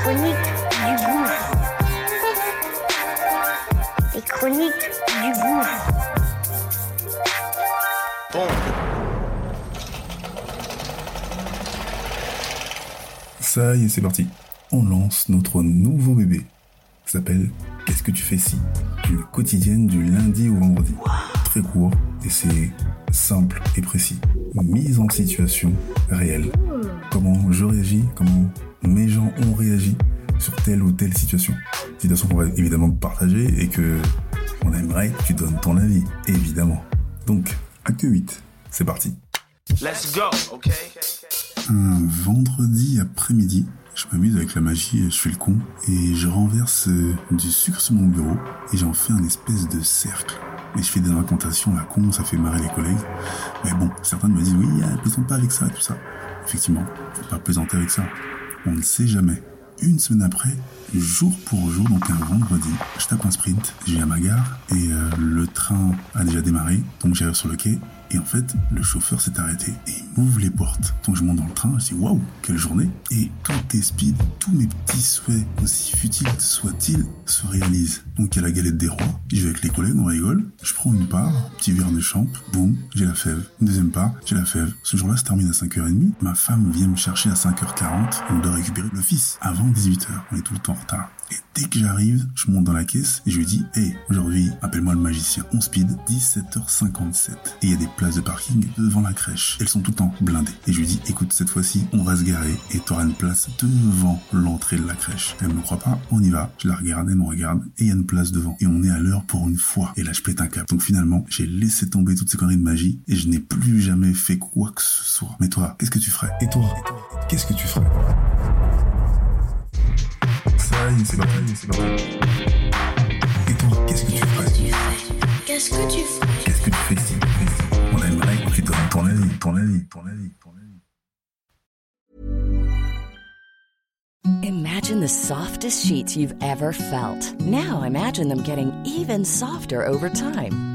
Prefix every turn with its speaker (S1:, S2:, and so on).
S1: Chroniques du gouffre. Les chroniques du gouffre.
S2: Ça y est, c'est parti. On lance notre nouveau bébé. Ça s'appelle Qu'est-ce que tu fais si? Une quotidienne du lundi au vendredi. Très court et c'est simple et précis. Mise en situation réelle. Comment je réagis, comment mes gens ont réagi sur telle ou telle situation. Situation qu'on va évidemment partager et que on aimerait que tu donnes ton avis, évidemment. Donc, acte 8, c'est parti.
S3: Let's go, okay?
S2: Un vendredi après-midi, je m'amuse avec la magie, je fais le con, et je renverse euh, du sucre sur mon bureau, et j'en fais un espèce de cercle. Et je fais des incantations à con, ça fait marrer les collègues. Mais bon, certains me disent, oui, ah, plaisante pas avec ça, tout ça. Effectivement, faut pas plaisanter avec ça. On ne sait jamais. Une semaine après, jour pour jour, donc un vendredi, je tape un sprint, j'ai à ma gare, et euh, le train a déjà démarré, donc j'arrive sur le quai, et en fait, le chauffeur s'est arrêté et il m'ouvre les portes. Donc je monte dans le train, je dis waouh, quelle journée Et tout est speed, tous mes petits souhaits, aussi futiles soient-ils, se réalisent. Donc il y a la galette des rois, je vais avec les collègues, on rigole, je prends une part, petit verre de champ, boum, j'ai la fève. Une deuxième part, j'ai la fève. Ce jour-là se termine à 5h30, ma femme vient me chercher à 5h40, on doit récupérer le fils avant 18h, on est tout le temps en retard. Et dès que j'arrive, je monte dans la caisse et je lui dis Hey, aujourd'hui, appelle-moi le magicien. On speed, 17h57. Et il y a des places de parking devant la crèche. Elles sont tout le temps blindées. Et je lui dis Écoute, cette fois-ci, on va se garer et t'auras une place devant l'entrée de la crèche. Elle me croit pas, on y va. Je la regarde, elle me regarde et il y a une place devant. Et on est à l'heure pour une fois. Et là, je pète un cap. Donc finalement, j'ai laissé tomber toutes ces conneries de magie et je n'ai plus jamais fait quoi que ce soit. Mais toi, qu'est-ce que tu ferais? Et toi, qu'est-ce que tu ferais? Ça y est, c'est parti, c'est parti. Et toi, qu'est-ce que tu ferais
S1: Qu'est-ce que tu fais
S2: Qu'est-ce que tu fais ici On aimerait que tu donnes ton avis, ton avis, ton avis, ton avis.
S4: Imagine the softest sheets you've ever felt. Now imagine them getting even softer over time.